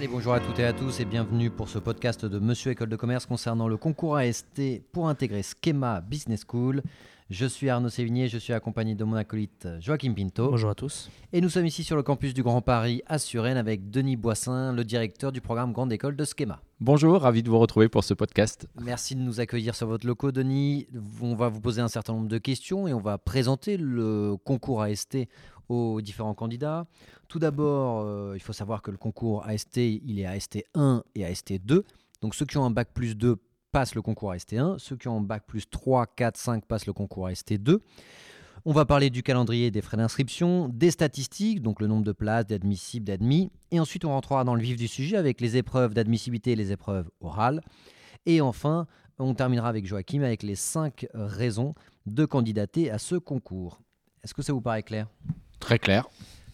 Allez, bonjour à toutes et à tous et bienvenue pour ce podcast de Monsieur École de Commerce concernant le concours AST pour intégrer Schema Business School. Je suis Arnaud Sévigné, je suis accompagné de mon acolyte Joachim Pinto. Bonjour à tous. Et nous sommes ici sur le campus du Grand Paris à Suresnes avec Denis Boissin, le directeur du programme Grande École de Schema. Bonjour, ravi de vous retrouver pour ce podcast. Merci de nous accueillir sur votre locaux, Denis. On va vous poser un certain nombre de questions et on va présenter le concours AST aux différents candidats. Tout d'abord, euh, il faut savoir que le concours AST, il est AST 1 et AST 2. Donc ceux qui ont un bac plus 2 passent le concours AST 1, ceux qui ont un bac plus 3, 4, 5 passent le concours AST 2. On va parler du calendrier des frais d'inscription, des statistiques, donc le nombre de places, d'admissibles, d'admis. Et ensuite, on rentrera dans le vif du sujet avec les épreuves d'admissibilité et les épreuves orales. Et enfin, on terminera avec Joachim avec les 5 raisons de candidater à ce concours. Est-ce que ça vous paraît clair? Très clair.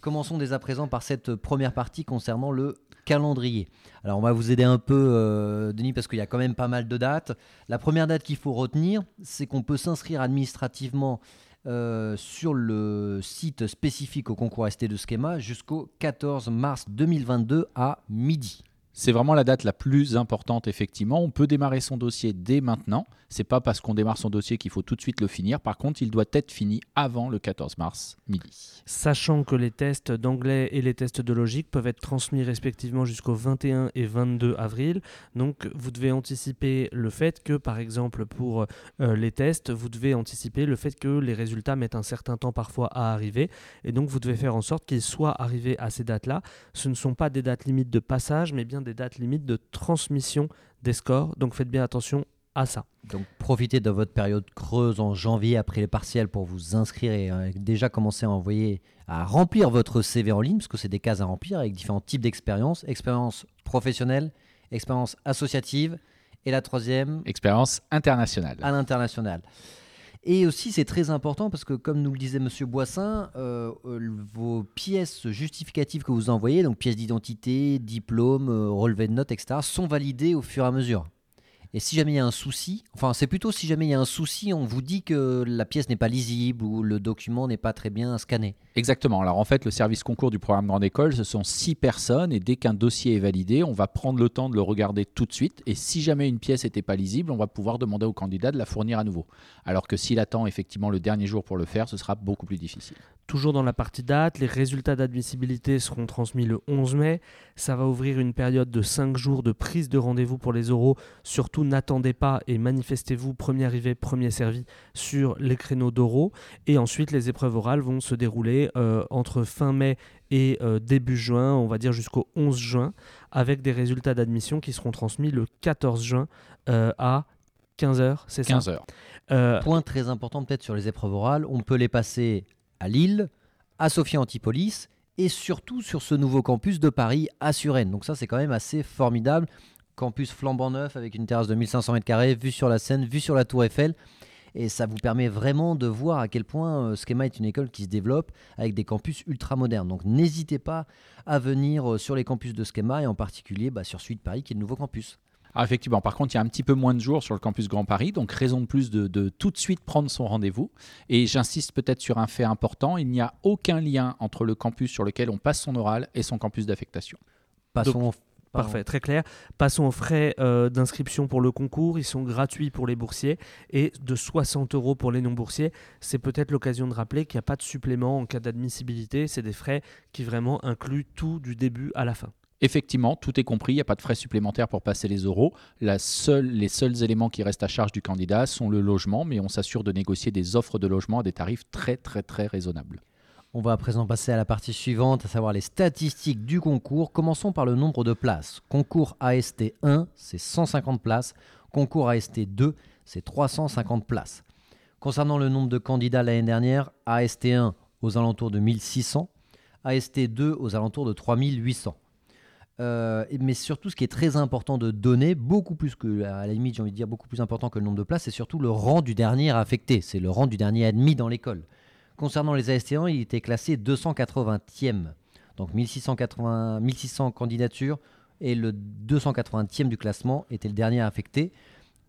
Commençons dès à présent par cette première partie concernant le calendrier. Alors on va vous aider un peu, euh, Denis, parce qu'il y a quand même pas mal de dates. La première date qu'il faut retenir, c'est qu'on peut s'inscrire administrativement euh, sur le site spécifique au concours ST de Schema jusqu'au 14 mars 2022 à midi. C'est vraiment la date la plus importante, effectivement. On peut démarrer son dossier dès maintenant. C'est pas parce qu'on démarre son dossier qu'il faut tout de suite le finir. Par contre, il doit être fini avant le 14 mars midi. Sachant que les tests d'anglais et les tests de logique peuvent être transmis respectivement jusqu'au 21 et 22 avril. Donc, vous devez anticiper le fait que, par exemple, pour euh, les tests, vous devez anticiper le fait que les résultats mettent un certain temps parfois à arriver. Et donc, vous devez faire en sorte qu'ils soient arrivés à ces dates-là. Ce ne sont pas des dates limites de passage, mais bien des dates limites de transmission des scores. Donc, faites bien attention à ça. Donc profitez de votre période creuse en janvier après les partiels pour vous inscrire et euh, déjà commencer à envoyer, à remplir votre CV en ligne, parce que c'est des cases à remplir avec différents types d'expériences, expérience professionnelle, expérience associative, et la troisième, Expérience internationale. à l'international. Et aussi, c'est très important parce que, comme nous le disait Monsieur Boissin, euh, euh, vos pièces justificatives que vous envoyez, donc pièces d'identité, diplôme, euh, relevé de notes, etc., sont validées au fur et à mesure. Et si jamais il y a un souci, enfin c'est plutôt si jamais il y a un souci, on vous dit que la pièce n'est pas lisible ou le document n'est pas très bien scanné. Exactement. Alors en fait, le service concours du programme Grande École, ce sont six personnes et dès qu'un dossier est validé, on va prendre le temps de le regarder tout de suite. Et si jamais une pièce n'était pas lisible, on va pouvoir demander au candidat de la fournir à nouveau. Alors que s'il attend effectivement le dernier jour pour le faire, ce sera beaucoup plus difficile. Toujours dans la partie date, les résultats d'admissibilité seront transmis le 11 mai. Ça va ouvrir une période de 5 jours de prise de rendez-vous pour les oraux. Surtout, n'attendez pas et manifestez-vous premier arrivé, premier servi sur les créneaux d'oraux. Et ensuite, les épreuves orales vont se dérouler euh, entre fin mai et euh, début juin, on va dire jusqu'au 11 juin, avec des résultats d'admission qui seront transmis le 14 juin euh, à 15h, c'est ça? 15 heures. Euh, Point très important peut-être sur les épreuves orales, on peut les passer à Lille, à Sophia Antipolis et surtout sur ce nouveau campus de Paris à Suresnes. Donc ça c'est quand même assez formidable. Campus flambant neuf avec une terrasse de 1500 mètres carrés, vue sur la Seine, vue sur la Tour Eiffel. Et ça vous permet vraiment de voir à quel point euh, Schema est une école qui se développe avec des campus ultra modernes. Donc n'hésitez pas à venir euh, sur les campus de Schema et en particulier bah, sur celui de Paris qui est le nouveau campus. Ah, effectivement, par contre, il y a un petit peu moins de jours sur le campus Grand Paris, donc raison de plus de, de tout de suite prendre son rendez-vous. Et j'insiste peut-être sur un fait important, il n'y a aucun lien entre le campus sur lequel on passe son oral et son campus d'affectation. Passons. Pardon. Parfait, très clair. Passons aux frais euh, d'inscription pour le concours. Ils sont gratuits pour les boursiers et de 60 euros pour les non-boursiers. C'est peut-être l'occasion de rappeler qu'il n'y a pas de supplément en cas d'admissibilité. C'est des frais qui vraiment incluent tout du début à la fin. Effectivement, tout est compris, il n'y a pas de frais supplémentaires pour passer les euros. La seule, les seuls éléments qui restent à charge du candidat sont le logement, mais on s'assure de négocier des offres de logement à des tarifs très très très raisonnables. On va à présent passer à la partie suivante, à savoir les statistiques du concours. Commençons par le nombre de places. Concours AST 1, c'est 150 places. Concours AST 2, c'est 350 places. Concernant le nombre de candidats l'année dernière, AST 1 aux alentours de 1600, AST 2 aux alentours de 3800. Euh, mais surtout, ce qui est très important de donner, beaucoup plus que, à la limite, j'ai envie beaucoup plus important que le nombre de places, c'est surtout le rang du dernier affecté. C'est le rang du dernier admis dans l'école. Concernant les AST1, il était classé 280e. Donc 1680, 1600 candidatures et le 280e du classement était le dernier affecté.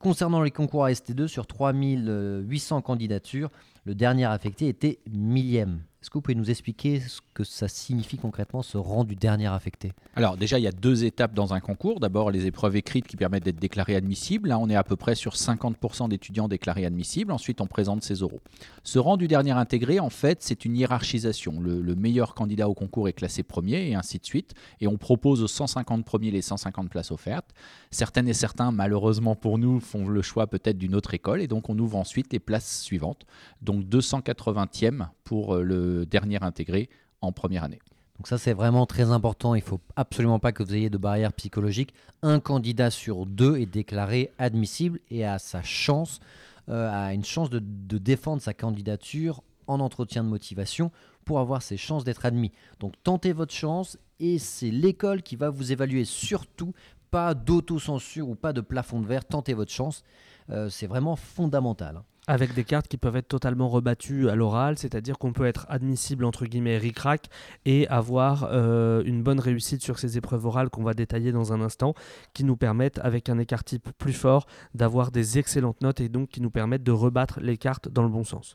Concernant les concours AST2, sur 3800 candidatures, le dernier affecté était millième. Est-ce que vous pouvez nous expliquer ce que ça signifie concrètement, ce rang du dernier affecté? Alors déjà, il y a deux étapes dans un concours. D'abord, les épreuves écrites qui permettent d'être déclarées admissibles. Là, on est à peu près sur 50% d'étudiants déclarés admissibles. Ensuite, on présente ses oraux. Ce rang du dernier intégré, en fait, c'est une hiérarchisation. Le, le meilleur candidat au concours est classé premier et ainsi de suite. Et on propose aux 150 premiers les 150 places offertes. Certaines et certains, malheureusement pour nous, font le choix peut-être d'une autre école. Et donc, on ouvre ensuite les places suivantes. Donc 280e pour euh, le dernier intégré en première année. Donc ça c'est vraiment très important, il ne faut absolument pas que vous ayez de barrière psychologique. Un candidat sur deux est déclaré admissible et a sa chance, euh, a une chance de, défendre sa candidature en entretien de motivation pour avoir ses chances d'être admis. Donc tentez votre chance et c'est l'école qui va vous évaluer. Surtout pas d'autocensure ou pas de plafond de verre, tentez votre chance. Euh, c'est vraiment fondamental. Avec des cartes qui peuvent être totalement rebattues à l'oral, c'est-à-dire qu'on peut être admissible entre guillemets ric-rac et avoir euh, une bonne réussite sur ces épreuves orales qu'on va détailler dans un instant, qui nous permettent, avec un écart type plus fort, d'avoir des excellentes notes et donc qui nous permettent de rebattre les cartes dans le bon sens.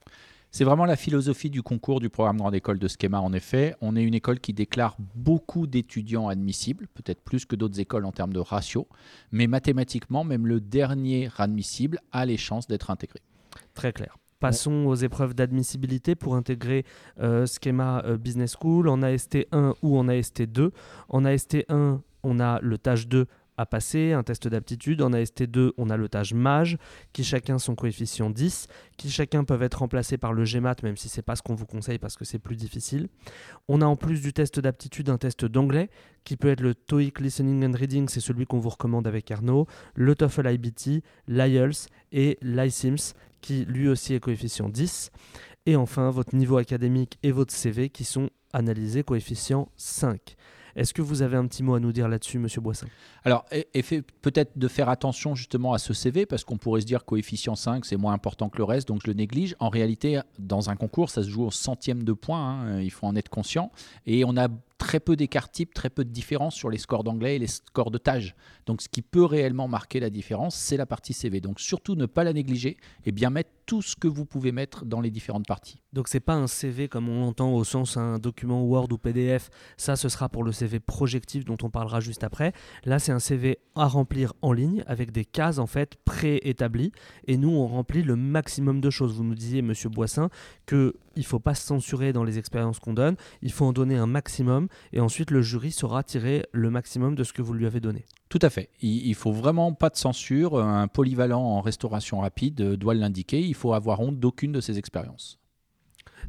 C'est vraiment la philosophie du concours du programme Grande École de Schema, en effet. On est une école qui déclare beaucoup d'étudiants admissibles, peut-être plus que d'autres écoles en termes de ratio, mais mathématiquement, même le dernier admissible a les chances d'être intégré. Très clair. Passons aux épreuves d'admissibilité pour intégrer euh, Schema euh, Business School en AST1 ou en AST2. En AST1, on a le tâche 2 à passer, un test d'aptitude. En AST2, on a le tâche MAGE, qui chacun son coefficient 10, qui chacun peuvent être remplacés par le GMAT, même si c'est pas ce qu'on vous conseille parce que c'est plus difficile. On a en plus du test d'aptitude un test d'anglais, qui peut être le TOEIC Listening and Reading, c'est celui qu'on vous recommande avec Arnaud, le TOEFL IBT, l'IELTS et l'ISIMS, qui lui aussi est coefficient 10. Et enfin, votre niveau académique et votre CV qui sont analysés coefficient 5. Est-ce que vous avez un petit mot à nous dire là-dessus, Monsieur Boissin Alors, peut-être de faire attention justement à ce CV, parce qu'on pourrait se dire coefficient 5, c'est moins important que le reste, donc je le néglige. En réalité, dans un concours, ça se joue au centième de point, hein, il faut en être conscient. Et on a très peu d'écart type, très peu de différence sur les scores d'anglais et les scores de tâche. Donc ce qui peut réellement marquer la différence, c'est la partie CV. Donc surtout ne pas la négliger et bien mettre tout ce que vous pouvez mettre dans les différentes parties. Donc c'est pas un CV comme on l'entend au sens un document Word ou PDF. Ça, ce sera pour le CV projectif dont on parlera juste après. Là, c'est un CV à remplir en ligne avec des cases en fait préétablies. Et nous, on remplit le maximum de choses. Vous nous disiez, Monsieur Boissin, que il faut pas se censurer dans les expériences qu'on donne. Il faut en donner un maximum. Et ensuite, le jury saura tirer le maximum de ce que vous lui avez donné. Tout à fait. Il, il faut vraiment pas de censure. Un polyvalent en restauration rapide euh, doit l'indiquer. Il faut avoir honte d'aucune de ses expériences.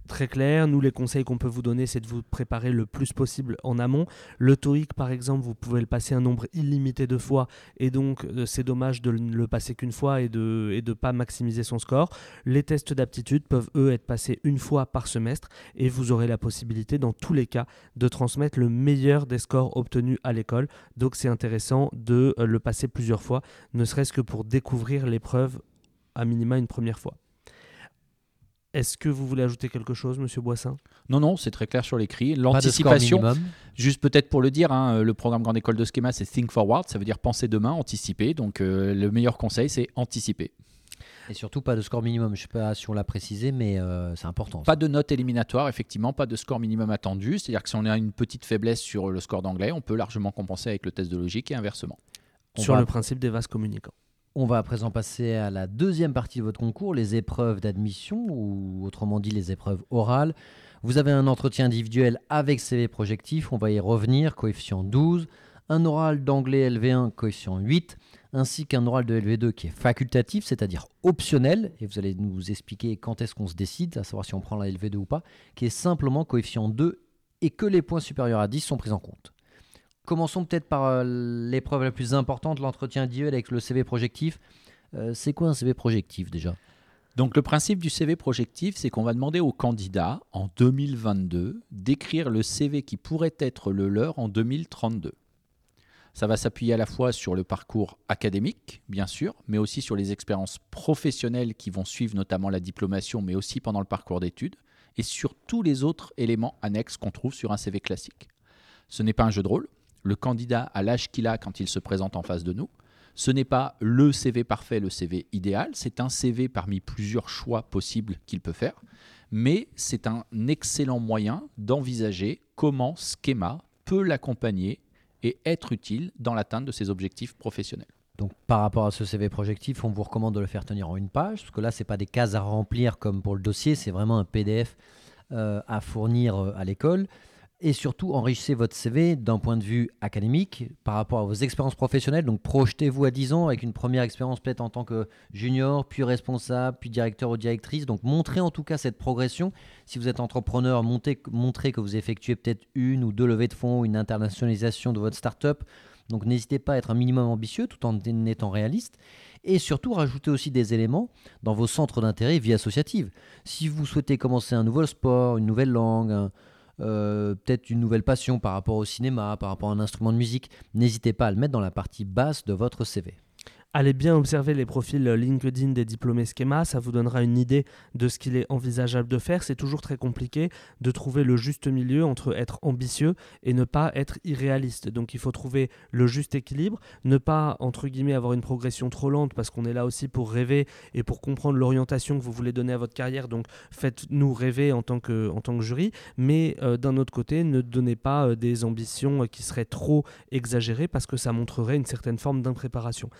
Très clair. Nous, les conseils qu'on peut vous donner, c'est de vous préparer le plus possible en amont. Le TOEIC, par exemple, vous pouvez le passer un nombre illimité de fois, et donc euh, c'est dommage de ne le passer qu'une fois et de de pas maximiser son score. Les tests d'aptitude peuvent eux être passés une fois par semestre, et vous aurez la possibilité, dans tous les cas, de transmettre le meilleur des scores obtenus à l'école. Donc c'est intéressant de euh, le passer plusieurs fois, ne serait-ce que pour découvrir l'épreuve à minima une première fois. Est-ce que vous voulez ajouter quelque chose, Monsieur Boissin? Non, non, c'est très clair sur l'écrit. L'anticipation. Juste peut-être pour le dire, hein, le programme Grande École de Schema, c'est Think Forward, ça veut dire penser demain, anticiper. Donc euh, le meilleur conseil, c'est anticiper. Et surtout pas de score minimum. Je sais pas si on l'a précisé, mais euh, c'est important. Pas de note éliminatoire, effectivement, pas de score minimum attendu. C'est-à-dire que si on a une petite faiblesse sur le score d'anglais, on peut largement compenser avec le test de logique et inversement. On Sur va- le principe des vases communicants. On va à présent passer à la deuxième partie de votre concours, les épreuves d'admission, ou autrement dit les épreuves orales. Vous avez un entretien individuel avec CV projectif, on va y revenir, coefficient 12, un oral d'anglais LV1, coefficient 8, ainsi qu'un oral de LV2 qui est facultatif, c'est-à-dire optionnel, et vous allez nous expliquer quand est-ce qu'on se décide, à savoir si on prend la LV2 ou pas, qui est simplement coefficient 2 et que les points supérieurs à 10 sont pris en compte. Commençons peut-être par euh, l'épreuve la plus importante, l'entretien individuel avec le CV projectif. Euh, c'est quoi un CV projectif déjà? Donc le principe du CV projectif, c'est qu'on va demander aux candidats en 2022 d'écrire le CV qui pourrait être le leur en 2032. Ça va s'appuyer à la fois sur le parcours académique, bien sûr, mais aussi sur les expériences professionnelles qui vont suivre notamment la diplomation, mais aussi pendant le parcours d'études, et sur tous les autres éléments annexes qu'on trouve sur un CV classique. Ce n'est pas un jeu de rôle. Le candidat a l'âge qu'il a quand il se présente en face de nous. Ce n'est pas le CV parfait, le CV idéal, c'est un CV parmi plusieurs choix possibles qu'il peut faire. Mais c'est un excellent moyen d'envisager comment Schema peut l'accompagner et être utile dans l'atteinte de ses objectifs professionnels. Donc par rapport à ce CV projectif, on vous recommande de le faire tenir en une page, parce que là, ce n'est pas des cases à remplir comme pour le dossier, c'est vraiment un PDF euh, à fournir euh, à l'école. Et surtout, enrichissez votre CV d'un point de vue académique par rapport à vos expériences professionnelles. Donc projetez-vous à 10 ans avec une première expérience peut-être en tant que junior, puis responsable, puis directeur ou directrice. Donc montrez en tout cas cette progression. Si vous êtes entrepreneur, montrez que vous effectuez peut-être une ou deux levées de fonds, une internationalisation de votre start-up donc n'hésitez pas à être un minimum ambitieux tout en étant réaliste. Et surtout, rajoutez aussi des éléments dans vos centres d'intérêt vie associative. Si vous souhaitez commencer un nouveau sport, une nouvelle langue, euh, peut-être une nouvelle passion par rapport au cinéma, par rapport à un instrument de musique, n'hésitez pas à le mettre dans la partie basse de votre CV. Allez bien observer les profils LinkedIn des diplômés Schema, ça vous donnera une idée de ce qu'il est envisageable de faire. C'est toujours très compliqué de trouver le juste milieu entre être ambitieux et ne pas être irréaliste. Donc il faut trouver le juste équilibre, ne pas entre guillemets avoir une progression trop lente parce qu'on est là aussi pour rêver et pour comprendre l'orientation que vous voulez donner à votre carrière. Donc faites-nous rêver en tant que, en tant que jury, mais euh, d'un autre côté, ne donnez pas euh, des ambitions qui seraient trop exagérées parce que ça montrerait une certaine forme d'impréparation.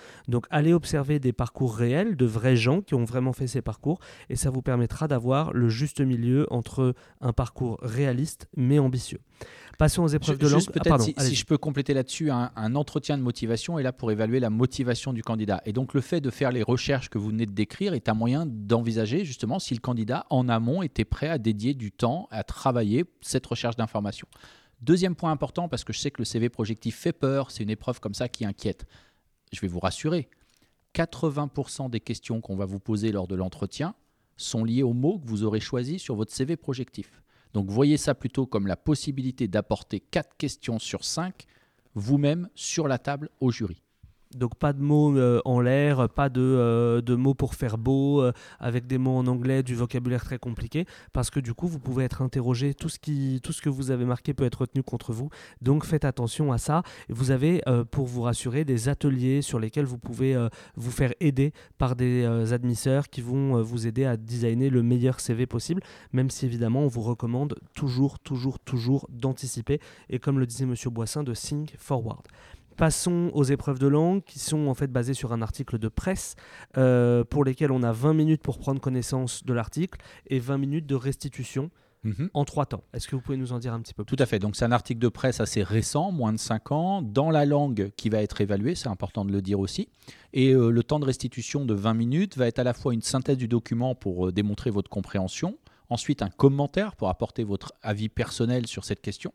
Allez observer des parcours réels de vrais gens qui ont vraiment fait ces parcours et ça vous permettra d'avoir le juste milieu entre un parcours réaliste mais ambitieux. Passons aux épreuves de langue. Ah, si, je peux compléter là-dessus, un, un, entretien de motivation est là pour évaluer la motivation du candidat. Et donc le fait de faire les recherches que vous venez de décrire est un moyen d'envisager justement si le candidat en amont était prêt à dédier du temps à travailler cette recherche d'information. Deuxième point important, parce que je sais que le CV projectif fait peur, c'est une épreuve comme ça qui inquiète je vais vous rassurer, 80% des questions qu'on va vous poser lors de l'entretien sont liées aux mots que vous aurez choisis sur votre CV projectif. Donc voyez ça plutôt comme la possibilité d'apporter 4 questions sur 5 vous-même sur la table au jury. Donc pas de mots euh, en l'air, pas de, euh, de, mots pour faire beau, euh, avec des mots en anglais, du vocabulaire très compliqué, parce que du coup vous pouvez être interrogé, tout ce, tout ce que vous avez marqué peut être retenu contre vous, donc faites attention à ça. Vous avez, pour vous rassurer, des ateliers sur lesquels vous pouvez vous faire aider par des admisseurs qui vont vous aider à designer le meilleur CV possible, même si évidemment on vous recommande toujours, toujours, toujours d'anticiper, et comme le disait Monsieur Boissin, de think forward. Passons aux épreuves de langue qui sont en fait basées sur un article de presse euh, pour lesquels on a 20 minutes pour prendre connaissance de l'article et 20 minutes de restitution. Mhm. En trois temps. Est-ce que vous pouvez nous en dire un petit peu plus? Tout à fait. Donc, c'est un article de presse assez récent, moins de 5 ans, dans la langue qui va être évaluée, c'est important de le dire aussi. Et euh, le temps de restitution de 20 minutes va être à la fois une synthèse du document pour euh, démontrer votre compréhension, ensuite un commentaire pour apporter votre avis personnel sur cette question.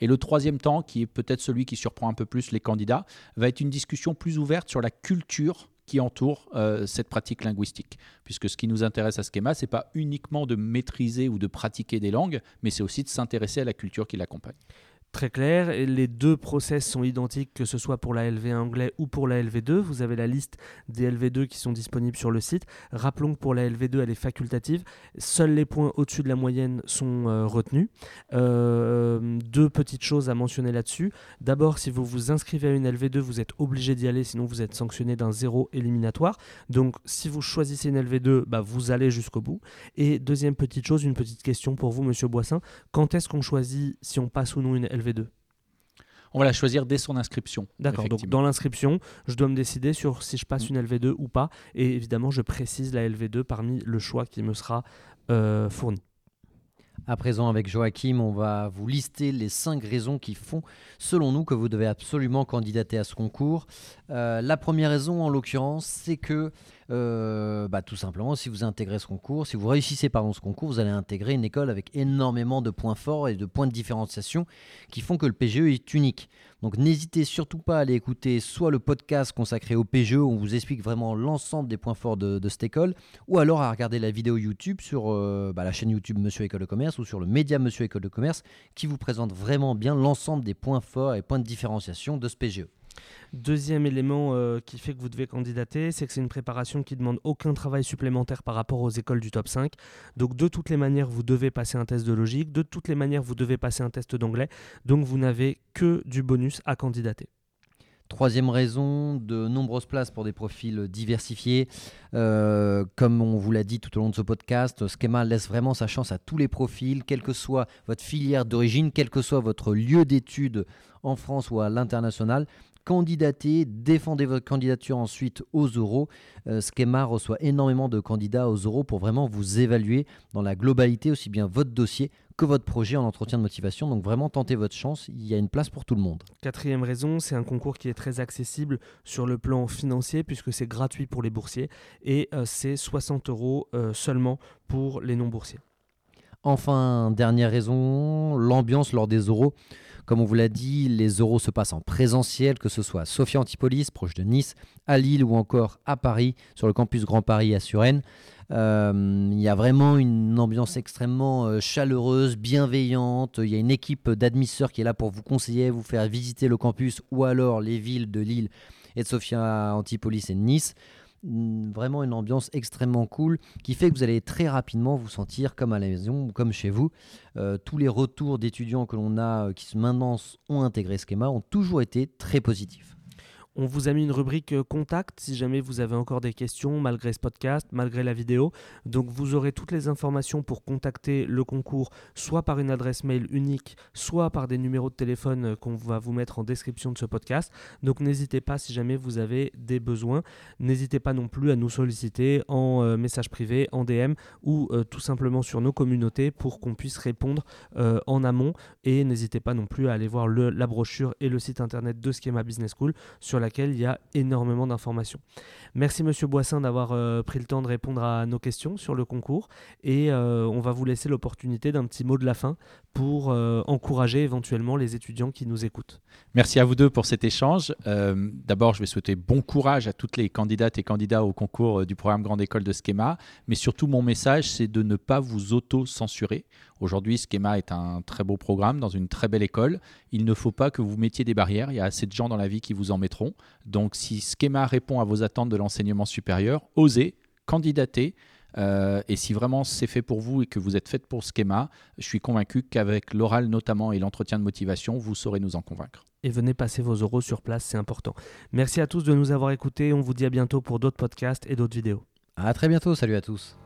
Et le troisième temps, qui est peut-être celui qui surprend un peu plus les candidats, va être une discussion plus ouverte sur la culture qui entoure euh, cette pratique linguistique. Puisque ce qui nous intéresse à Schema, ce n'est pas uniquement de maîtriser ou de pratiquer des langues, mais c'est aussi de s'intéresser à la culture qui l'accompagne très clair. Les deux process sont identiques, que ce soit pour la LV1 anglais ou pour la LV2. Vous avez la liste des LV2 qui sont disponibles sur le site. Rappelons que pour la LV2, elle est facultative. Seuls les points au-dessus de la moyenne sont euh, retenus. Euh, deux petites choses à mentionner là-dessus. D'abord, si vous vous inscrivez à une LV2, vous êtes obligé d'y aller, sinon vous êtes sanctionné d'un zéro éliminatoire. Donc, si vous choisissez une LV2, bah, vous allez jusqu'au bout. Et deuxième petite chose, une petite question pour vous, Monsieur Boissin. Quand est-ce qu'on choisit si on passe ou non une LV2 on va la choisir dès son inscription. D'accord, donc dans l'inscription, je dois me décider sur si je passe mm. une LV2 ou pas. Et évidemment, je précise la LV2 parmi le choix qui me sera euh, fourni. À présent, avec Joachim, on va vous lister les cinq raisons qui font, selon nous, que vous devez absolument candidater à ce concours. Euh, la première raison, en l'occurrence, c'est que euh, bah, tout simplement, si vous intégrez ce concours, si vous réussissez pardon, ce concours, vous allez intégrer une école avec énormément de points forts et de points de différenciation qui font que le PGE est unique. Donc n'hésitez surtout pas à aller écouter soit le podcast consacré au PGE où on vous explique vraiment l'ensemble des points forts de, cette école, ou alors à regarder la vidéo YouTube sur euh, bah, la chaîne YouTube Monsieur École de Commerce ou sur le média Monsieur École de Commerce qui vous présente vraiment bien l'ensemble des points forts et points de différenciation de ce PGE. Deuxième élément euh, qui fait que vous devez candidater, c'est que c'est une préparation qui demande aucun travail supplémentaire par rapport aux écoles du top 5. Donc de toutes les manières, vous devez passer un test de logique, de toutes les manières, vous devez passer un test d'anglais. Donc vous n'avez que du bonus à candidater. Troisième raison, de nombreuses places pour des profils diversifiés. Euh, comme on vous l'a dit tout au long de ce podcast, Schema laisse vraiment sa chance à tous les profils, quelle que soit votre filière d'origine, quel que soit votre lieu d'études en France ou à l'international candidatez, défendez votre candidature ensuite aux euros. Euh, Schema reçoit énormément de candidats aux euros pour vraiment vous évaluer dans la globalité aussi bien votre dossier que votre projet en entretien de motivation. Donc vraiment tentez votre chance, il y a une place pour tout le monde. Quatrième raison, c'est un concours qui est très accessible sur le plan financier puisque c'est gratuit pour les boursiers et euh, c'est 60 euros euh, seulement pour les non-boursiers. Enfin, dernière raison, l'ambiance lors des euros. Comme on vous l'a dit, les euros se passent en présentiel, que ce soit à Sophia Antipolis, proche de Nice, à Lille ou encore à Paris, sur le campus Grand Paris à Suresnes. Euh, il y a vraiment une ambiance extrêmement euh, chaleureuse, bienveillante. Il y a une équipe d'admisseurs qui est là pour vous conseiller, vous faire visiter le campus ou alors les villes de Lille et de Sophia Antipolis et de Nice vraiment une ambiance extrêmement cool qui fait que vous allez très rapidement vous sentir comme à la maison ou comme chez vous. Euh, tous les retours d'étudiants que l'on a euh, qui maintenant ont intégré Schema ont toujours été très positifs. On vous a mis une rubrique euh, contact si jamais vous avez encore des questions malgré ce podcast, malgré la vidéo. Donc vous aurez toutes les informations pour contacter le concours, soit par une adresse mail unique, soit par des numéros de téléphone euh, qu'on va vous mettre en description de ce podcast. Donc n'hésitez pas si jamais vous avez des besoins. N'hésitez pas non plus à nous solliciter en euh, message privé, en DM ou tout simplement sur nos communautés pour qu'on puisse répondre en amont. Et n'hésitez pas non plus à aller voir la brochure et le site internet de Schema Business School sur la il y a énormément d'informations. Merci Monsieur Boissin d'avoir euh, pris le temps de répondre à nos questions sur le concours et euh, on va vous laisser l'opportunité d'un petit mot de la fin pour euh, encourager éventuellement les étudiants qui nous écoutent. Merci à vous deux pour cet échange. D'abord, je vais souhaiter bon courage à toutes les candidates et candidats au concours du programme Grande École de Schema, mais surtout mon message, c'est de ne pas vous auto-censurer. Aujourd'hui, Schema est un très beau programme dans une très belle école. Il ne faut pas que vous mettiez des barrières. Il y a assez de gens dans la vie qui vous en mettront. Donc, si Schema répond à vos attentes de l'enseignement supérieur, osez, candidatez. Euh, et si vraiment c'est fait pour vous et que vous êtes fait pour Schema, je suis convaincu qu'avec l'oral notamment et l'entretien de motivation, vous saurez nous en convaincre. Et venez passer vos euros sur place, c'est important. Merci à tous de nous avoir écoutés. On vous dit à bientôt pour d'autres podcasts et d'autres vidéos. À très bientôt. Salut à tous.